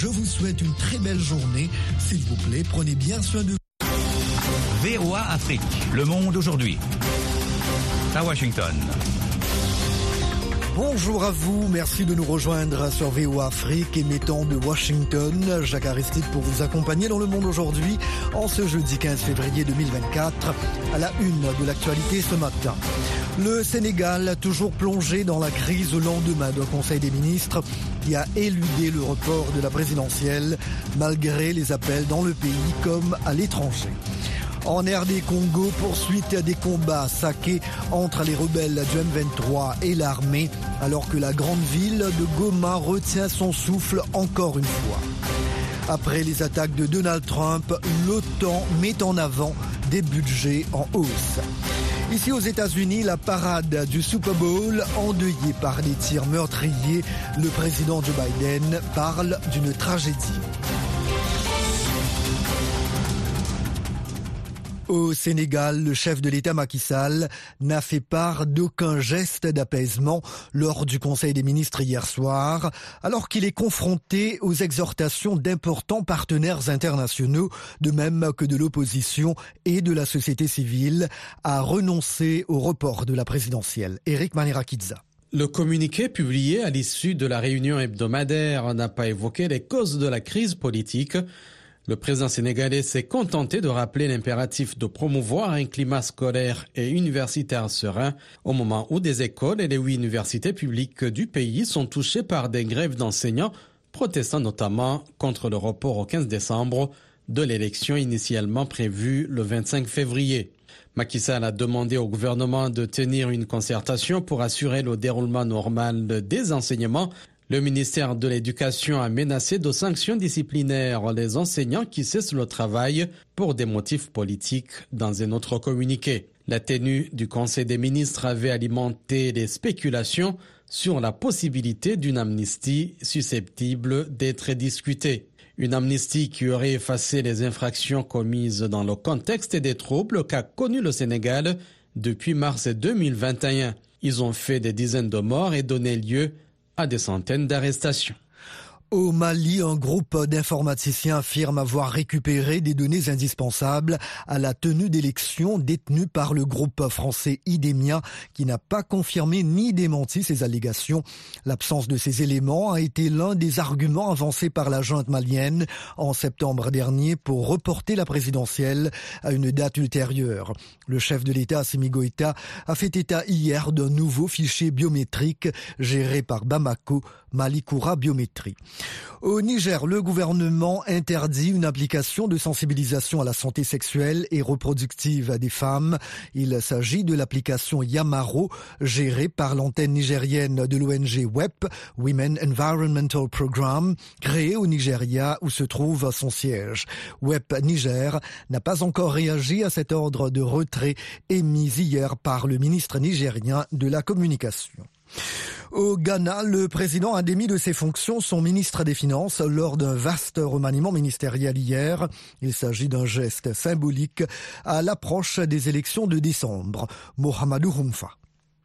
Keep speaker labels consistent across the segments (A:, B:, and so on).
A: Je vous souhaite une très belle journée. S'il vous plaît, prenez bien soin de vous.
B: VOA Afrique, le monde aujourd'hui. À Washington.
A: Bonjour à vous, merci de nous rejoindre sur VO Afrique émettant de Washington. Jacques Aristide pour vous accompagner dans le monde aujourd'hui en ce jeudi 15 février 2024 à la une de l'actualité ce matin. Le Sénégal toujours plongé dans la crise au lendemain d'un conseil des ministres qui a éludé le report de la présidentielle malgré les appels dans le pays comme à l'étranger. En RD Congo, poursuite des combats saqués entre les rebelles du M23 et l'armée, alors que la grande ville de Goma retient son souffle encore une fois. Après les attaques de Donald Trump, l'OTAN met en avant des budgets en hausse. Ici aux États-Unis, la parade du Super Bowl, endeuillée par des tirs meurtriers, le président Joe Biden parle d'une tragédie. Au Sénégal, le chef de l'État Macky n'a fait part d'aucun geste d'apaisement lors du Conseil des ministres hier soir, alors qu'il est confronté aux exhortations d'importants partenaires internationaux, de même que de l'opposition et de la société civile, à renoncer au report de la présidentielle. Eric Manerakidza.
C: Le communiqué publié à l'issue de la réunion hebdomadaire n'a pas évoqué les causes de la crise politique. Le président sénégalais s'est contenté de rappeler l'impératif de promouvoir un climat scolaire et universitaire serein au moment où des écoles et les huit universités publiques du pays sont touchées par des grèves d'enseignants protestant notamment contre le report au 15 décembre de l'élection initialement prévue le 25 février. Macky Sall a demandé au gouvernement de tenir une concertation pour assurer le déroulement normal des enseignements le ministère de l'Éducation a menacé de sanctions disciplinaires les enseignants qui cessent le travail pour des motifs politiques dans un autre communiqué. La tenue du Conseil des ministres avait alimenté les spéculations sur la possibilité d'une amnistie susceptible d'être discutée. Une amnistie qui aurait effacé les infractions commises dans le contexte des troubles qu'a connu le Sénégal depuis mars 2021. Ils ont fait des dizaines de morts et donné lieu à des centaines d'arrestations.
A: Au Mali, un groupe d'informaticiens affirme avoir récupéré des données indispensables à la tenue d'élections détenues par le groupe français Idemia qui n'a pas confirmé ni démenti ces allégations. L'absence de ces éléments a été l'un des arguments avancés par la junte malienne en septembre dernier pour reporter la présidentielle à une date ultérieure. Le chef de l'État, Assimi a fait état hier d'un nouveau fichier biométrique géré par Bamako, Malikoura Biométrie. Au Niger, le gouvernement interdit une application de sensibilisation à la santé sexuelle et reproductive des femmes. Il s'agit de l'application Yamaro, gérée par l'antenne nigérienne de l'ONG WEP, Women Environmental Program, créée au Nigeria où se trouve son siège. WEP Niger n'a pas encore réagi à cet ordre de retrait émis hier par le ministre nigérien de la Communication. Au Ghana, le président a démis de ses fonctions son ministre des Finances lors d'un vaste remaniement ministériel hier. Il s'agit d'un geste symbolique à l'approche des élections de décembre. Mohamedou Humfa.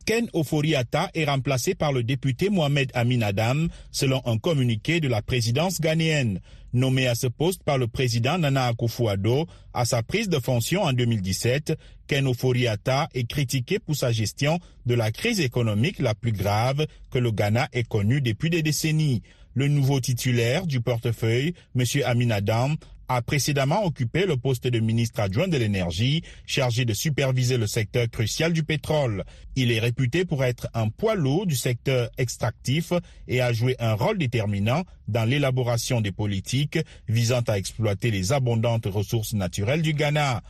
D: Ken Oforiata est remplacé par le député Mohamed Amin Adam, selon un communiqué de la présidence ghanéenne. Nommé à ce poste par le président Nana Akufo-Addo à sa prise de fonction en 2017, Ken Oforiata est critiqué pour sa gestion de la crise économique la plus grave que le Ghana ait connue depuis des décennies. Le nouveau titulaire du portefeuille, M. Amin Adam, a précédemment occupé le poste de ministre adjoint de l'énergie, chargé de superviser le secteur crucial du pétrole. Il est réputé pour être un poids lourd du secteur extractif et a joué un rôle déterminant dans l'élaboration des politiques visant à exploiter les abondantes ressources naturelles du Ghana.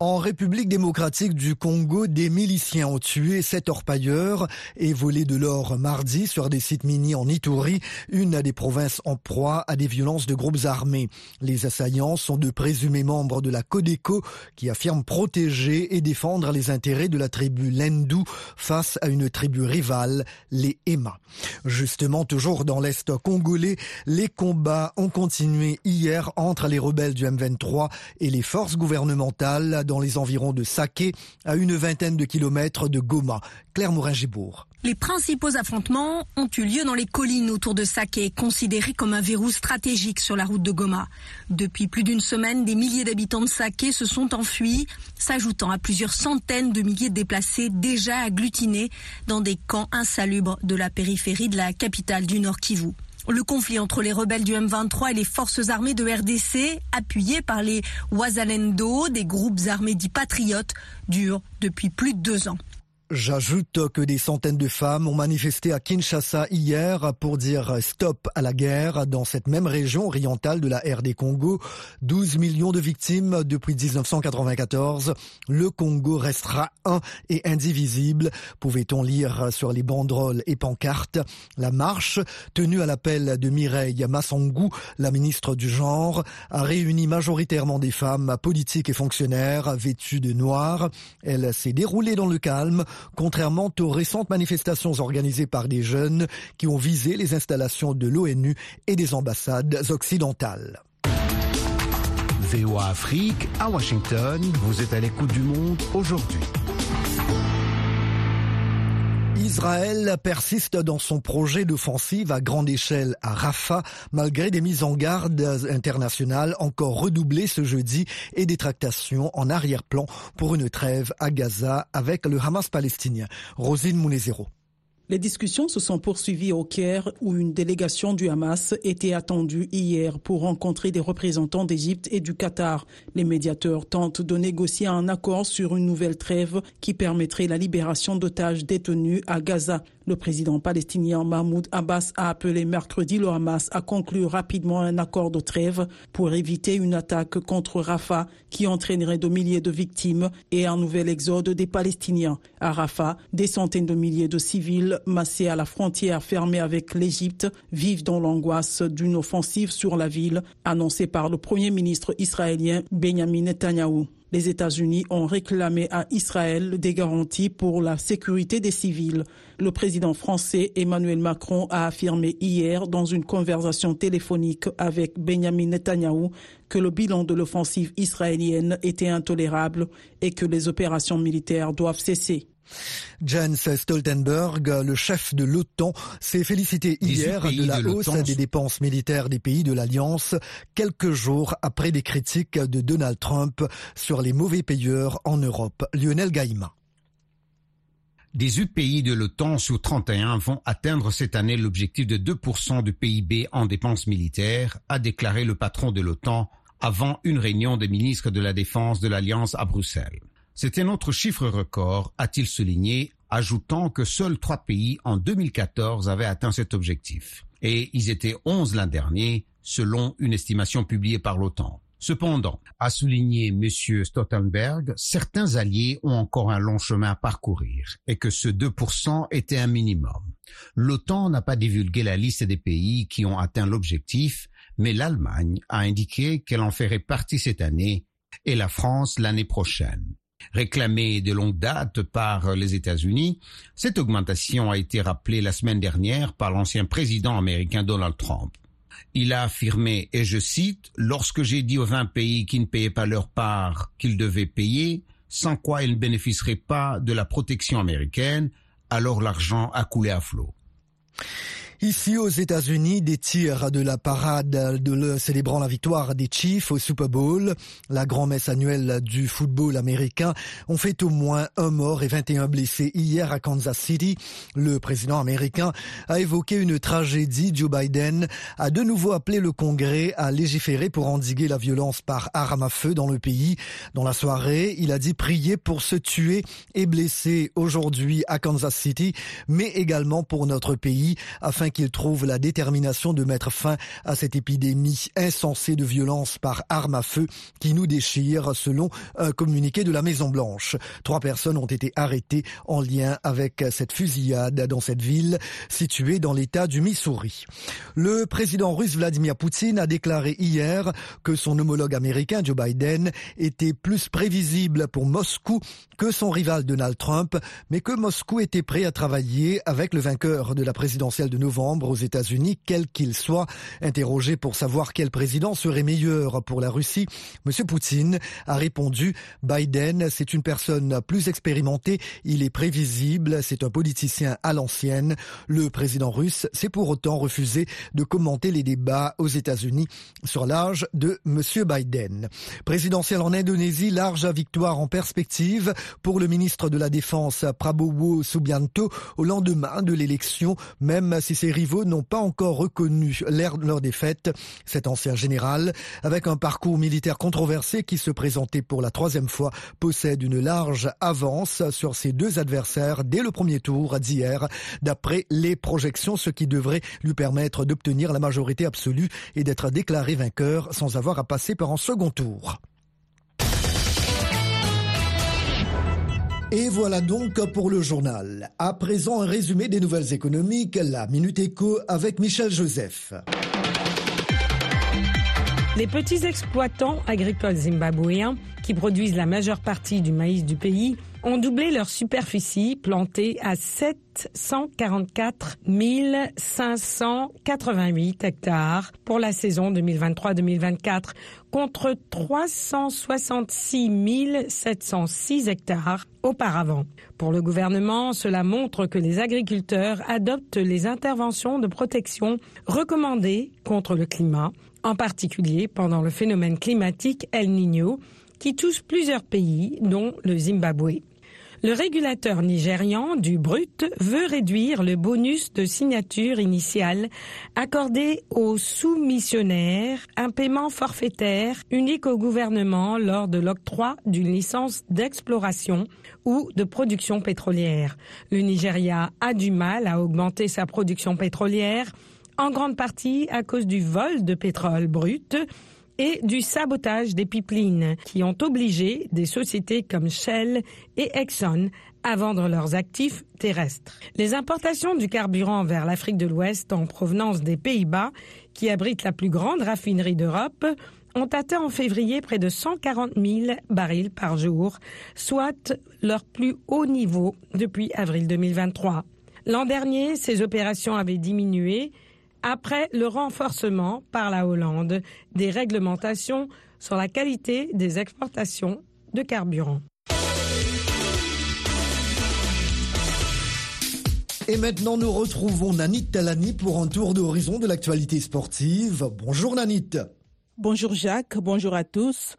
A: En République démocratique du Congo, des miliciens ont tué sept orpailleurs et volé de l'or mardi sur des sites miniers en Ituri, une des provinces en proie à des violences de groupes armés. Les assaillants sont de présumés membres de la Codeco qui affirment protéger et défendre les intérêts de la tribu Lendu face à une tribu rivale, les Ema. Justement, toujours dans l'Est congolais, les combats ont continué hier entre les rebelles du M23 et les forces gouvernementales dans les environs de Saké, à une vingtaine de kilomètres de Goma. Claire Morin-Gibourg.
E: Les principaux affrontements ont eu lieu dans les collines autour de Saké, considérées comme un verrou stratégique sur la route de Goma. Depuis plus d'une semaine, des milliers d'habitants de Saké se sont enfuis, s'ajoutant à plusieurs centaines de milliers de déplacés déjà agglutinés dans des camps insalubres de la périphérie de la capitale du Nord Kivu. Le conflit entre les rebelles du M23 et les forces armées de RDC, appuyées par les Wazalendo, des groupes armés dits patriotes, dure depuis plus de deux ans.
A: J'ajoute que des centaines de femmes ont manifesté à Kinshasa hier pour dire stop à la guerre dans cette même région orientale de la RD Congo. 12 millions de victimes depuis 1994. Le Congo restera un et indivisible, pouvait-on lire sur les banderoles et pancartes. La marche, tenue à l'appel de Mireille Massangou, la ministre du genre, a réuni majoritairement des femmes politiques et fonctionnaires vêtues de noir. Elle s'est déroulée dans le calme contrairement aux récentes manifestations organisées par des jeunes qui ont visé les installations de l'ONU et des ambassades occidentales.
F: VOA Afrique à Washington, vous êtes à l'écoute du monde aujourd'hui.
A: Israël persiste dans son projet d'offensive à grande échelle à Rafah, malgré des mises en garde internationales encore redoublées ce jeudi et des tractations en arrière-plan pour une trêve à Gaza avec le Hamas palestinien. Rosine Mounezero.
G: Les discussions se sont poursuivies au Caire où une délégation du Hamas était attendue hier pour rencontrer des représentants d'Égypte et du Qatar. Les médiateurs tentent de négocier un accord sur une nouvelle trêve qui permettrait la libération d'otages détenus à Gaza. Le président palestinien Mahmoud Abbas a appelé mercredi le Hamas à conclure rapidement un accord de trêve pour éviter une attaque contre Rafah qui entraînerait de milliers de victimes et un nouvel exode des Palestiniens. À Rafah, des centaines de milliers de civils massés à la frontière fermée avec l'Égypte vivent dans l'angoisse d'une offensive sur la ville annoncée par le premier ministre israélien Benjamin Netanyahu. Les États-Unis ont réclamé à Israël des garanties pour la sécurité des civils. Le président français Emmanuel Macron a affirmé hier dans une conversation téléphonique avec Benjamin Netanyahu que le bilan de l'offensive israélienne était intolérable et que les opérations militaires doivent cesser.
A: Jens Stoltenberg, le chef de l'OTAN, s'est félicité hier de la hausse des dépenses militaires des pays de l'Alliance, quelques jours après des critiques de Donald Trump sur les mauvais payeurs en Europe. Lionel Gaïma.
H: 18 pays de l'OTAN sur 31 vont atteindre cette année l'objectif de 2% du PIB en dépenses militaires, a déclaré le patron de l'OTAN avant une réunion des ministres de la Défense de l'Alliance à Bruxelles. C'était notre chiffre record, a-t-il souligné, ajoutant que seuls trois pays en 2014 avaient atteint cet objectif. Et ils étaient onze l'an dernier, selon une estimation publiée par l'OTAN. Cependant, a souligné M. Stoltenberg, certains alliés ont encore un long chemin à parcourir et que ce 2% était un minimum. L'OTAN n'a pas divulgué la liste des pays qui ont atteint l'objectif, mais l'Allemagne a indiqué qu'elle en ferait partie cette année et la France l'année prochaine. Réclamée de longue date par les États-Unis, cette augmentation a été rappelée la semaine dernière par l'ancien président américain Donald Trump. Il a affirmé, et je cite, Lorsque j'ai dit aux 20 pays qui ne payaient pas leur part qu'ils devaient payer, sans quoi ils ne bénéficieraient pas de la protection américaine, alors l'argent a coulé à flot.
A: Ici aux États-Unis, des tirs de la parade de le, célébrant la victoire des Chiefs au Super Bowl, la grand-messe annuelle du football américain, ont fait au moins un mort et 21 blessés hier à Kansas City. Le président américain a évoqué une tragédie. Joe Biden a de nouveau appelé le Congrès à légiférer pour endiguer la violence par arme à feu dans le pays. Dans la soirée, il a dit prier pour se tuer et blesser aujourd'hui à Kansas City, mais également pour notre pays afin qu'il trouve la détermination de mettre fin à cette épidémie insensée de violence par arme à feu qui nous déchire, selon un communiqué de la Maison Blanche. Trois personnes ont été arrêtées en lien avec cette fusillade dans cette ville située dans l'État du Missouri. Le président russe Vladimir Poutine a déclaré hier que son homologue américain Joe Biden était plus prévisible pour Moscou que son rival Donald Trump, mais que Moscou était prêt à travailler avec le vainqueur de la présidentielle de novembre membres aux États-Unis, quel qu'il soit. Interrogé pour savoir quel président serait meilleur pour la Russie, M. Poutine a répondu Biden, c'est une personne plus expérimentée, il est prévisible, c'est un politicien à l'ancienne. Le président russe s'est pour autant refusé de commenter les débats aux États-Unis sur l'âge de M. Biden. Présidentiel en Indonésie, large victoire en perspective pour le ministre de la Défense Prabowo Subianto au lendemain de l'élection, même si ses rivaux n'ont pas encore reconnu leur défaite. Cet ancien général, avec un parcours militaire controversé qui se présentait pour la troisième fois, possède une large avance sur ses deux adversaires dès le premier tour d'hier, d'après les projections, ce qui devrait lui permettre d'obtenir la majorité absolue et d'être déclaré vainqueur sans avoir à passer par un second tour. Et voilà donc pour le journal. À présent, un résumé des nouvelles économiques, la Minute Éco avec Michel Joseph.
I: Les petits exploitants agricoles zimbabwéens, qui produisent la majeure partie du maïs du pays, ont doublé leur superficie plantée à 744 588 hectares pour la saison 2023-2024 contre 366 706 hectares auparavant. Pour le gouvernement, cela montre que les agriculteurs adoptent les interventions de protection recommandées contre le climat, en particulier pendant le phénomène climatique El Niño qui touche plusieurs pays, dont le Zimbabwe. Le régulateur nigérian du brut veut réduire le bonus de signature initiale accordé aux soumissionnaires, un paiement forfaitaire unique au gouvernement lors de l'octroi d'une licence d'exploration ou de production pétrolière. Le Nigeria a du mal à augmenter sa production pétrolière, en grande partie à cause du vol de pétrole brut et du sabotage des pipelines qui ont obligé des sociétés comme Shell et Exxon à vendre leurs actifs terrestres. Les importations du carburant vers l'Afrique de l'Ouest en provenance des Pays-Bas, qui abritent la plus grande raffinerie d'Europe, ont atteint en février près de 140 000 barils par jour, soit leur plus haut niveau depuis avril 2023. L'an dernier, ces opérations avaient diminué après le renforcement par la Hollande des réglementations sur la qualité des exportations de carburant.
A: Et maintenant, nous retrouvons Nanit Talani pour un tour d'horizon de l'actualité sportive. Bonjour Nanit.
J: Bonjour Jacques, bonjour à tous.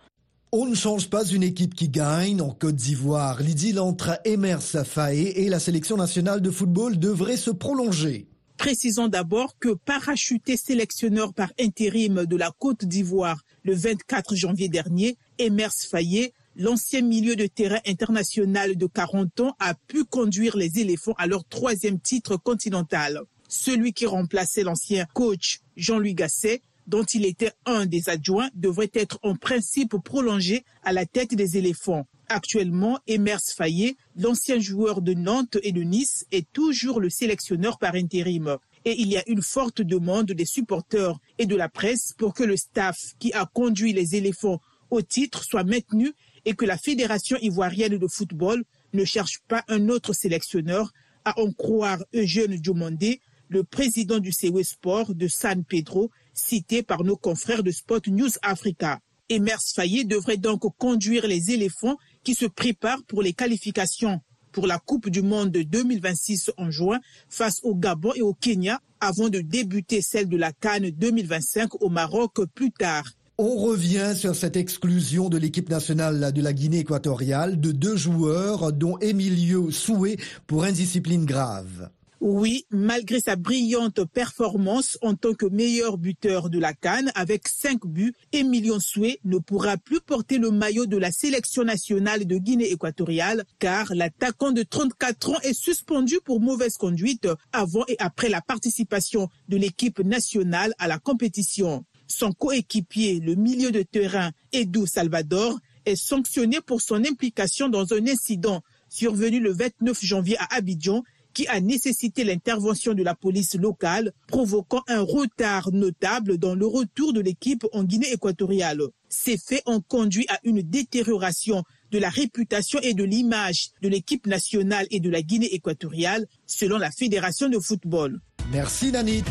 A: On ne change pas une équipe qui gagne. En Côte d'Ivoire, l'idylle entre Emers Faé et la sélection nationale de football devrait se prolonger.
J: Précisons d'abord que parachuté sélectionneur par intérim de la Côte d'Ivoire le 24 janvier dernier, Emers Fayet, l'ancien milieu de terrain international de 40 ans, a pu conduire les éléphants à leur troisième titre continental. Celui qui remplaçait l'ancien coach Jean-Louis Gasset, dont il était un des adjoints, devrait être en principe prolongé à la tête des éléphants. Actuellement, Emers Fayet, l'ancien joueur de Nantes et de Nice, est toujours le sélectionneur par intérim. Et il y a une forte demande des supporters et de la presse pour que le staff qui a conduit les éléphants au titre soit maintenu et que la Fédération ivoirienne de football ne cherche pas un autre sélectionneur, à en croire Eugène Diomandé, le président du CW Sport de San Pedro, cité par nos confrères de Spot News Africa. Emers Fayet devrait donc conduire les éléphants qui se préparent pour les qualifications pour la Coupe du Monde 2026 en juin face au Gabon et au Kenya avant de débuter celle de la Cannes 2025 au Maroc plus tard.
A: On revient sur cette exclusion de l'équipe nationale de la Guinée équatoriale de deux joueurs dont Emilio Soué pour indiscipline grave.
J: Oui, malgré sa brillante performance en tant que meilleur buteur de la Cannes avec 5 buts, Emilion Soué ne pourra plus porter le maillot de la sélection nationale de Guinée équatoriale car l'attaquant de 34 ans est suspendu pour mauvaise conduite avant et après la participation de l'équipe nationale à la compétition. Son coéquipier, le milieu de terrain Edu Salvador, est sanctionné pour son implication dans un incident survenu le 29 janvier à Abidjan qui a nécessité l'intervention de la police locale, provoquant un retard notable dans le retour de l'équipe en Guinée équatoriale. Ces faits ont conduit à une détérioration de la réputation et de l'image de l'équipe nationale et de la Guinée équatoriale, selon la Fédération de football.
A: Merci Nanit.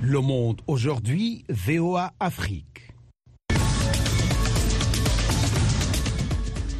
F: Le monde aujourd'hui, VOA Afrique.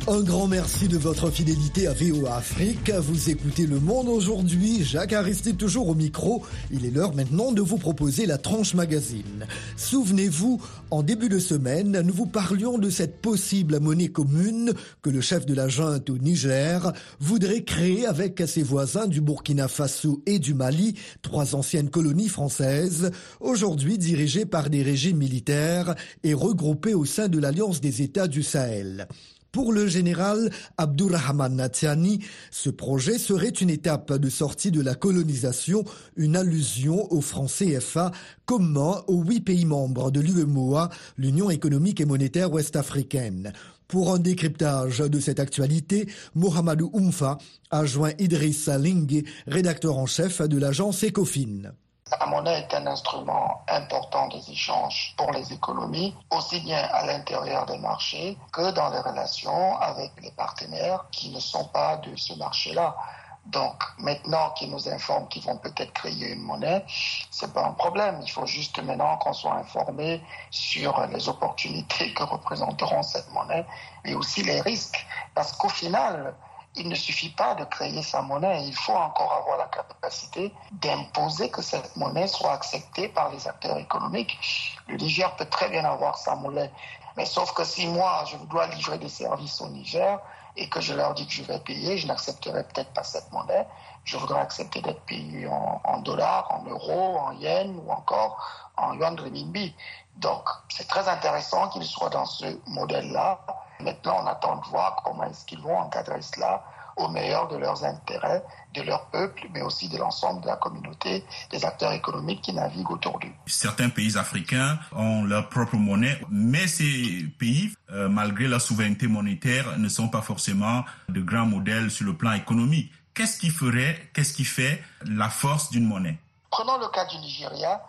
A: Un grand merci de votre fidélité à VOA Afrique. Vous écoutez Le Monde aujourd'hui. Jacques Aristide toujours au micro. Il est l'heure maintenant de vous proposer la tranche magazine. Souvenez-vous, en début de semaine, nous vous parlions de cette possible monnaie commune que le chef de la junte au Niger voudrait créer avec ses voisins du Burkina Faso et du Mali, trois anciennes colonies françaises, aujourd'hui dirigées par des régimes militaires et regroupées au sein de l'Alliance des États du Sahel. Pour le général Abdurrahman Natiani, ce projet serait une étape de sortie de la colonisation, une allusion au franc CFA commun aux huit pays membres de l'UEMOA, l'Union économique et monétaire ouest-africaine. Pour un décryptage de cette actualité, Mohamedou Oumfa a joint Idriss Lingue, rédacteur en chef de l'agence Ecofin.
K: La monnaie est un instrument important des échanges pour les économies, aussi bien à l'intérieur des marchés que dans les relations avec les partenaires qui ne sont pas de ce marché-là. Donc maintenant qu'ils nous informent qu'ils vont peut-être créer une monnaie, c'est pas un problème. Il faut juste maintenant qu'on soit informé sur les opportunités que représenteront cette monnaie et aussi les risques. Parce qu'au final, il ne suffit pas de créer sa monnaie, il faut encore avoir la capacité d'imposer que cette monnaie soit acceptée par les acteurs économiques. Le Niger peut très bien avoir sa monnaie, mais sauf que si moi, je dois livrer des services au Niger et que je leur dis que je vais payer, je n'accepterai peut-être pas cette monnaie. Je voudrais accepter d'être payé en, dollars, en euros, en yens ou encore en yuan renminbi. Donc, c'est très intéressant qu'ils soient dans ce modèle-là Maintenant, on attend de voir comment est-ce qu'ils vont encadrer cela au meilleur de leurs intérêts, de leur peuple, mais aussi de l'ensemble de la communauté, des acteurs économiques qui naviguent autour d'eux.
D: Certains pays africains ont leur propre monnaie, mais ces pays, euh, malgré leur souveraineté monétaire, ne sont pas forcément de grands modèles sur le plan économique. Qu'est-ce qui ferait, qu'est-ce qui fait la force d'une monnaie?
K: Prenons le cas du Nigeria.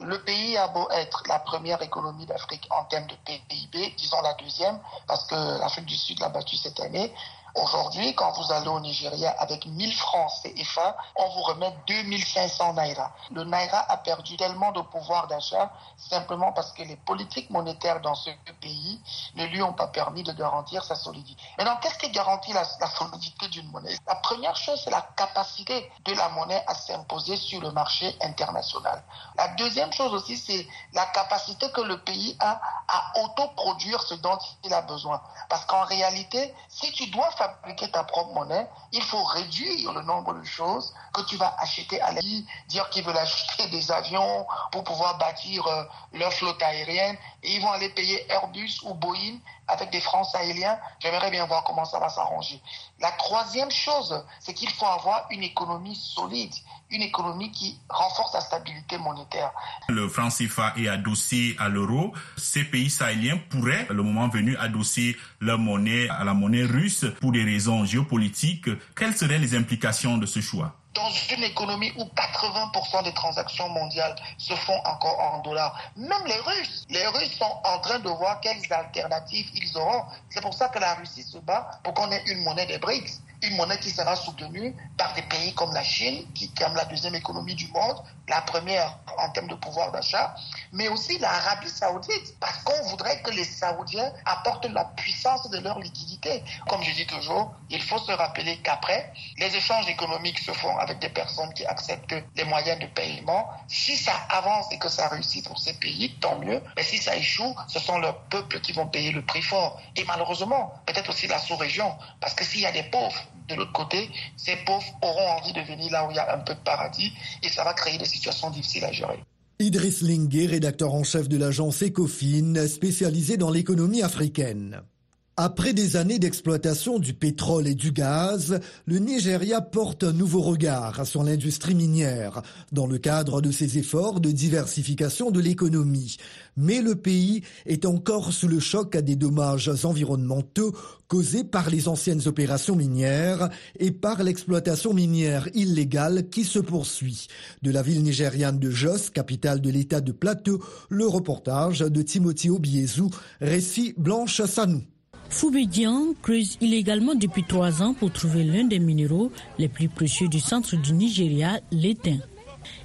K: Le pays a beau être la première économie d'Afrique en termes de PIB, disons la deuxième, parce que l'Afrique du Sud l'a battu cette année, Aujourd'hui, quand vous allez au Nigeria avec 1000 francs CFA, on vous remet 2500 naira. Le naira a perdu tellement de pouvoir d'achat simplement parce que les politiques monétaires dans ce pays ne lui ont pas permis de garantir sa solidité. Maintenant, qu'est-ce qui garantit la, la solidité d'une monnaie? La première chose, c'est la capacité de la monnaie à s'imposer sur le marché international. La deuxième chose aussi, c'est la capacité que le pays a à autoproduire ce dont il a besoin. Parce qu'en réalité, si tu dois faire fabriquer ta propre monnaie, il faut réduire le nombre de choses que tu vas acheter à l'aide, dire qu'ils veulent acheter des avions pour pouvoir bâtir euh, leur flotte aérienne et ils vont aller payer Airbus ou Boeing avec des francs sahéliens. J'aimerais bien voir comment ça va s'arranger. La troisième chose, c'est qu'il faut avoir une économie solide, une économie qui renforce la stabilité monétaire.
D: Le franc CFA est adossé à l'euro. Ces pays sahéliens pourraient, le moment venu, adosser leur monnaie à la monnaie russe pour des raisons géopolitiques. Quelles seraient les implications de ce choix?
K: Dans une économie où 80% des transactions mondiales se font encore en dollars. Même les Russes, les Russes sont en train de voir quelles alternatives ils auront. C'est pour ça que la Russie se bat pour qu'on ait une monnaie des BRICS une monnaie qui sera soutenue par des pays comme la Chine, qui est la deuxième économie du monde, la première en termes de pouvoir d'achat, mais aussi l'Arabie saoudite, parce qu'on voudrait que les Saoudiens apportent la puissance de leur liquidité. Comme je dis toujours, il faut se rappeler qu'après, les échanges économiques se font avec des personnes qui acceptent les moyens de paiement. Si ça avance et que ça réussit pour ces pays, tant mieux. Mais si ça échoue, ce sont leurs peuples qui vont payer le prix fort. Et malheureusement, peut-être aussi la sous-région, parce que s'il y a des pauvres de l'autre côté, ces pauvres auront envie de venir là où il y a un peu de paradis et ça va créer des situations difficiles à gérer.
A: Idriss Linguet, rédacteur en chef de l'agence Ecofin, spécialisée dans l'économie africaine. Après des années d'exploitation du pétrole et du gaz, le Nigeria porte un nouveau regard sur l'industrie minière dans le cadre de ses efforts de diversification de l'économie. Mais le pays est encore sous le choc à des dommages environnementaux causés par les anciennes opérations minières et par l'exploitation minière illégale qui se poursuit. De la ville nigériane de Jos, capitale de l'état de Plateau, le reportage de Timothy Obiezu, récit Blanche Sanou.
L: Foubédian creuse illégalement depuis trois ans pour trouver l'un des minéraux les plus précieux du centre du Nigeria, l'étain.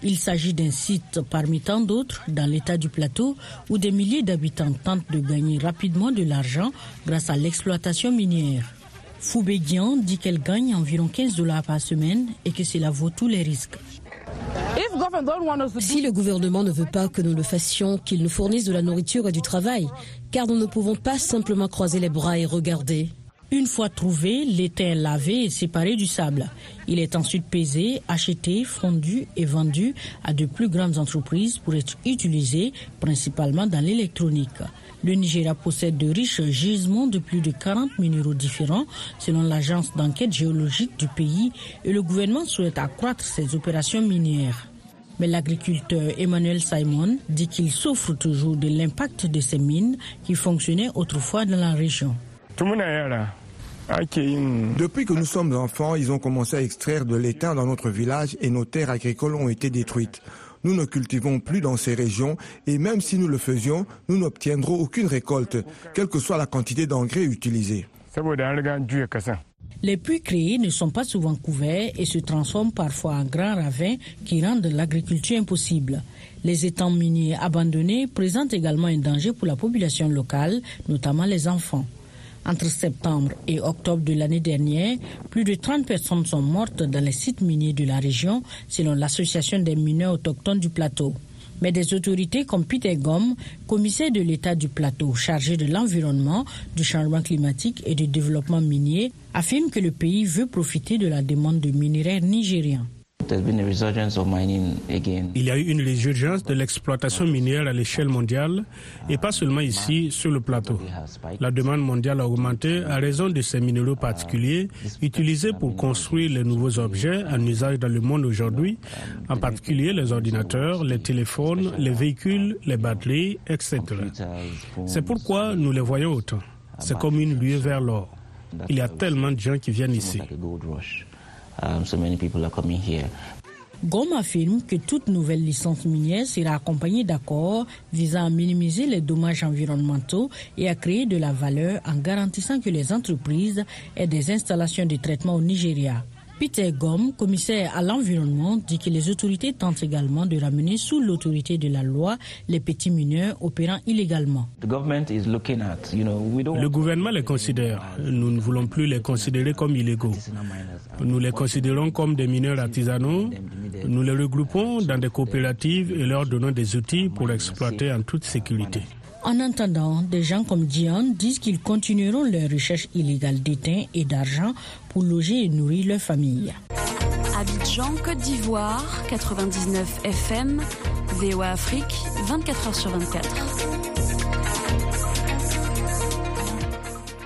L: Il s'agit d'un site parmi tant d'autres dans l'état du plateau où des milliers d'habitants tentent de gagner rapidement de l'argent grâce à l'exploitation minière. Foubédian dit qu'elle gagne environ 15 dollars par semaine et que cela vaut tous les risques.
M: Si le gouvernement ne veut pas que nous le fassions, qu'il nous fournisse de la nourriture et du travail, car nous ne pouvons pas simplement croiser les bras et regarder.
L: Une fois trouvé, l'étain est lavé et séparé du sable. Il est ensuite pesé, acheté, fondu et vendu à de plus grandes entreprises pour être utilisé principalement dans l'électronique. Le Nigeria possède de riches gisements de plus de 40 minéraux différents selon l'agence d'enquête géologique du pays et le gouvernement souhaite accroître ses opérations minières. Mais l'agriculteur Emmanuel Simon dit qu'il souffre toujours de l'impact de ces mines qui fonctionnaient autrefois dans la région.
N: Depuis que nous sommes enfants, ils ont commencé à extraire de l'étain dans notre village et nos terres agricoles ont été détruites. Nous ne cultivons plus dans ces régions et même si nous le faisions, nous n'obtiendrons aucune récolte, quelle que soit la quantité d'engrais utilisée.
L: Les puits créés ne sont pas souvent couverts et se transforment parfois en grands ravins qui rendent l'agriculture impossible. Les étangs miniers abandonnés présentent également un danger pour la population locale, notamment les enfants. Entre septembre et octobre de l'année dernière, plus de 30 personnes sont mortes dans les sites miniers de la région, selon l'Association des mineurs autochtones du plateau. Mais des autorités comme Peter Gomm, commissaire de l'État du plateau chargé de l'environnement, du changement climatique et du développement minier, affirment que le pays veut profiter de la demande de minéraires nigériens.
O: Il y a eu une résurgence de l'exploitation minière à l'échelle mondiale et pas seulement ici sur le plateau. La demande mondiale a augmenté à raison de ces minéraux particuliers utilisés pour construire les nouveaux objets en usage dans le monde aujourd'hui, en particulier les ordinateurs, les téléphones, les véhicules, les batteries, etc. C'est pourquoi nous les voyons autant. C'est comme une lueur vers l'or. Il y a tellement de gens qui viennent ici.
L: Um, Gom affirme que toute nouvelle licence minière sera accompagnée d'accords visant à minimiser les dommages environnementaux et à créer de la valeur en garantissant que les entreprises aient des installations de traitement au Nigeria. Peter Gom, commissaire à l'environnement, dit que les autorités tentent également de ramener sous l'autorité de la loi les petits mineurs opérant illégalement.
O: Le gouvernement les considère. Nous ne voulons plus les considérer comme illégaux. Nous les considérons comme des mineurs artisanaux. Nous les regroupons dans des coopératives et leur donnons des outils pour exploiter en toute sécurité.
L: En attendant, des gens comme Dion disent qu'ils continueront leur recherche illégale d'étain et d'argent pour loger et nourrir leur famille.
P: Abidjan, Côte d'Ivoire, 99 FM, VOA Afrique, 24h sur 24.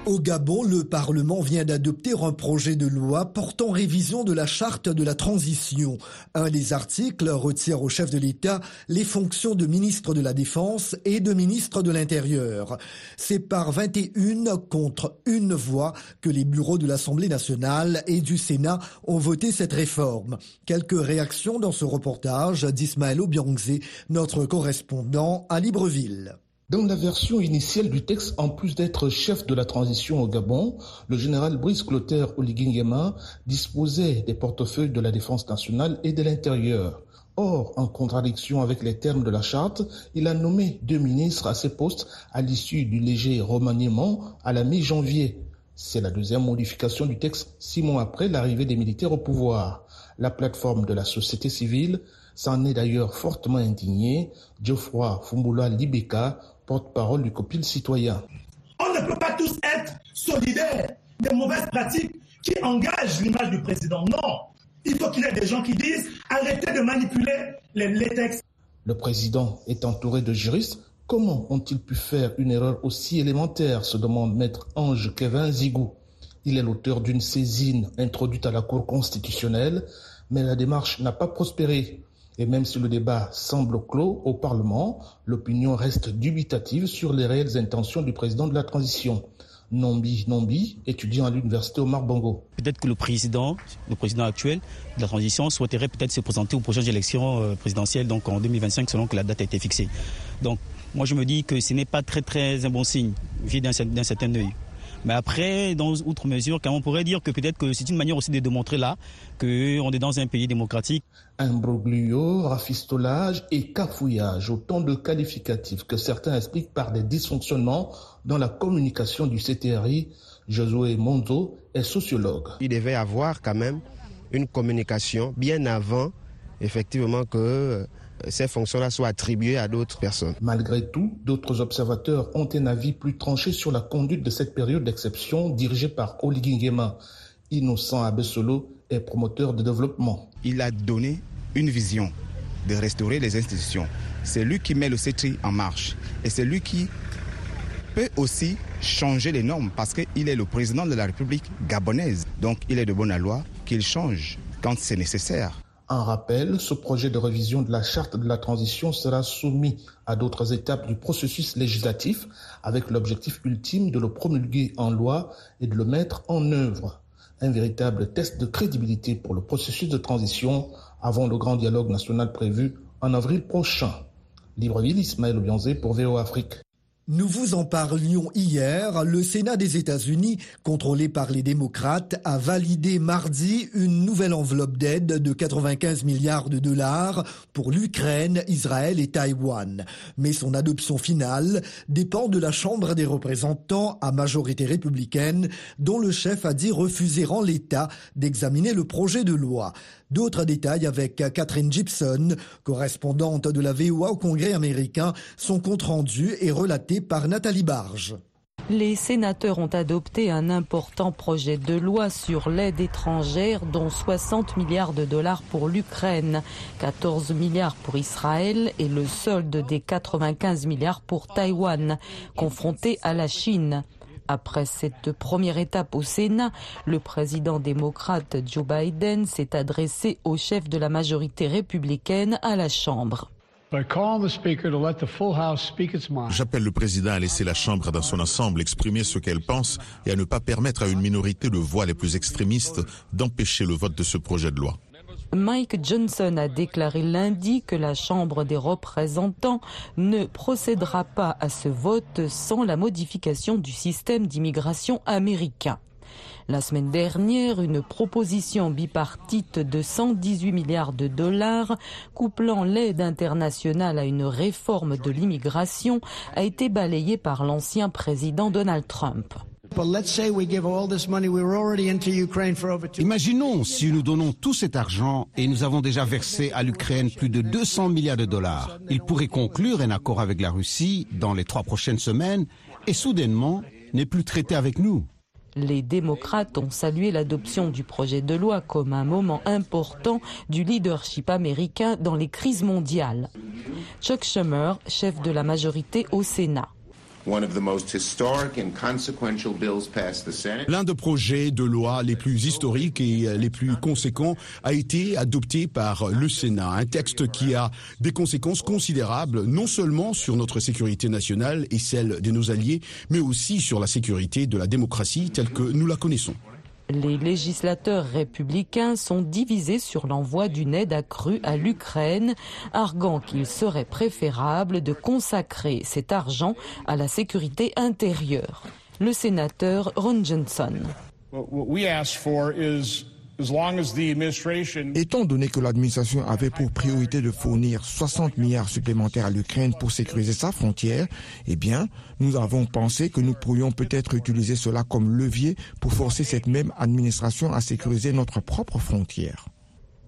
A: Au Gabon, le Parlement vient d'adopter un projet de loi portant révision de la charte de la transition. Un des articles retire au chef de l'État les fonctions de ministre de la Défense et de ministre de l'Intérieur. C'est par 21 contre une voix que les bureaux de l'Assemblée nationale et du Sénat ont voté cette réforme. Quelques réactions dans ce reportage d'Ismaël Obiangze, notre correspondant à Libreville.
Q: Dans la version initiale du texte, en plus d'être chef de la transition au Gabon, le général Brice Clotaire Oligingema disposait des portefeuilles de la défense nationale et de l'intérieur. Or, en contradiction avec les termes de la charte, il a nommé deux ministres à ces postes à l'issue du léger remaniement à la mi-janvier. C'est la deuxième modification du texte six mois après l'arrivée des militaires au pouvoir. La plateforme de la société civile s'en est d'ailleurs fortement indignée. Geoffroy Fumbula Libeka porte-parole du COPIL citoyen.
R: On ne peut pas tous être solidaires des mauvaises pratiques qui engagent l'image du président. Non, il faut qu'il y ait des gens qui disent arrêtez de manipuler les, textes.
Q: Le président est entouré de juristes. Comment ont-ils pu faire une erreur aussi élémentaire se demande maître Ange Kevin Zigou. Il est l'auteur d'une saisine introduite à la Cour constitutionnelle, mais la démarche n'a pas prospéré. Et même si le débat semble clos au Parlement, l'opinion reste dubitative sur les réelles intentions du président de la transition. Nombi Nombi, étudiant à l'université Omar Bongo.
S: Peut-être que le président, le président actuel de la transition souhaiterait peut-être se présenter aux prochaines élections euh, présidentielles, donc en 2025, selon que la date a été fixée. Donc, moi, je me dis que ce n'est pas très, très un bon signe, vu d'un certain œil. Mais après, dans outre mesure, on pourrait dire que peut-être que c'est une manière aussi de démontrer là qu'on est dans un pays démocratique.
Q: Imbroglio, rafistolage et cafouillage, autant de qualificatifs que certains expliquent par des dysfonctionnements dans la communication du CTRI. Josué Monzo est sociologue.
T: Il devait avoir quand même une communication bien avant, effectivement, que euh, ces fonctions-là soient attribuées à d'autres personnes.
Q: Malgré tout, d'autres observateurs ont un avis plus tranché sur la conduite de cette période d'exception dirigée par Oligui Nguema. Innocent Abessolo est promoteur de développement.
U: Il a donné une vision de restaurer les institutions. C'est lui qui met le CETRI en marche. Et c'est lui qui peut aussi changer les normes parce qu'il est le président de la République gabonaise. Donc il est de bonne loi qu'il change quand c'est nécessaire.
Q: En rappel, ce projet de révision de la charte de la transition sera soumis à d'autres étapes du processus législatif avec l'objectif ultime de le promulguer en loi et de le mettre en œuvre. Un véritable test de crédibilité pour le processus de transition avant le grand dialogue national prévu en avril prochain. Libreville, Ismaël Obianzé pour VO Afrique.
A: Nous vous en parlions hier. Le Sénat des États-Unis, contrôlé par les démocrates, a validé mardi une nouvelle enveloppe d'aide de 95 milliards de dollars pour l'Ukraine, Israël et Taïwan. Mais son adoption finale dépend de la Chambre des représentants à majorité républicaine, dont le chef a dit refuser en l'état d'examiner le projet de loi. D'autres détails avec Catherine Gibson, correspondante de la VOA au Congrès américain. Son compte rendu est relaté par Nathalie Barge.
V: Les sénateurs ont adopté un important projet de loi sur l'aide étrangère, dont 60 milliards de dollars pour l'Ukraine, 14 milliards pour Israël et le solde des 95 milliards pour Taïwan, confronté à la Chine. Après cette première étape au Sénat, le président démocrate Joe Biden s'est adressé au chef de la majorité républicaine à la Chambre.
W: J'appelle le président à laisser la Chambre dans son ensemble exprimer ce qu'elle pense et à ne pas permettre à une minorité de voix les plus extrémistes d'empêcher le vote de ce projet de loi.
V: Mike Johnson a déclaré lundi que la Chambre des représentants ne procédera pas à ce vote sans la modification du système d'immigration américain. La semaine dernière, une proposition bipartite de 118 milliards de dollars couplant l'aide internationale à une réforme de l'immigration a été balayée par l'ancien président Donald Trump.
H: Imaginons si nous donnons tout cet argent et nous avons déjà versé à l'Ukraine plus de 200 milliards de dollars. Il pourrait conclure un accord avec la Russie dans les trois prochaines semaines et soudainement n'est plus traité avec nous.
V: Les démocrates ont salué l'adoption du projet de loi comme un moment important du leadership américain dans les crises mondiales. Chuck Schumer, chef de la majorité au Sénat.
X: L'un des projets de loi les plus historiques et les plus conséquents a été adopté par le Sénat. Un texte qui a des conséquences considérables, non seulement sur notre sécurité nationale et celle de nos alliés, mais aussi sur la sécurité de la démocratie telle que nous la connaissons.
V: Les législateurs républicains sont divisés sur l'envoi d'une aide accrue à l'Ukraine, arguant qu'il serait préférable de consacrer cet argent à la sécurité intérieure. Le sénateur Ron Johnson.
N: Étant donné que l'administration avait pour priorité de fournir 60 milliards supplémentaires à l'Ukraine pour sécuriser sa frontière, eh bien, nous avons pensé que nous pourrions peut-être utiliser cela comme levier pour forcer cette même administration à sécuriser notre propre frontière.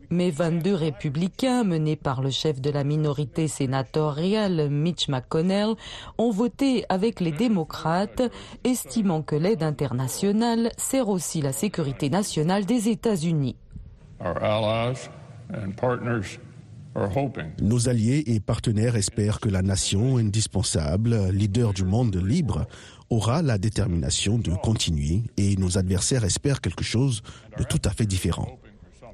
V: Mais 22 républicains, menés par le chef de la minorité sénatoriale, Mitch McConnell, ont voté avec les démocrates, estimant que l'aide internationale sert aussi la sécurité nationale des États-Unis.
X: Nos alliés et partenaires espèrent que la nation indispensable, leader du monde libre, aura la détermination de continuer et nos adversaires espèrent quelque chose de tout à fait différent.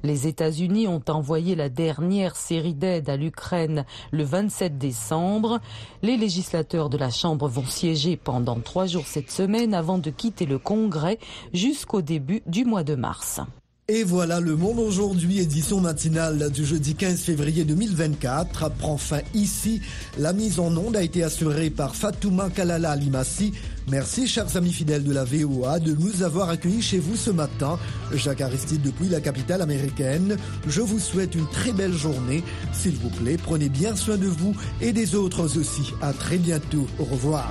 V: Les États-Unis ont envoyé la dernière série d'aides à l'Ukraine le 27 décembre. Les législateurs de la Chambre vont siéger pendant trois jours cette semaine avant de quitter le Congrès jusqu'au début du mois de mars.
A: Et voilà, le monde aujourd'hui, édition matinale du jeudi 15 février 2024, prend fin ici. La mise en onde a été assurée par Fatouma Kalala Limassi. Merci, chers amis fidèles de la VOA, de nous avoir accueillis chez vous ce matin. Jacques Aristide depuis la capitale américaine. Je vous souhaite une très belle journée. S'il vous plaît, prenez bien soin de vous et des autres aussi. À très bientôt. Au revoir.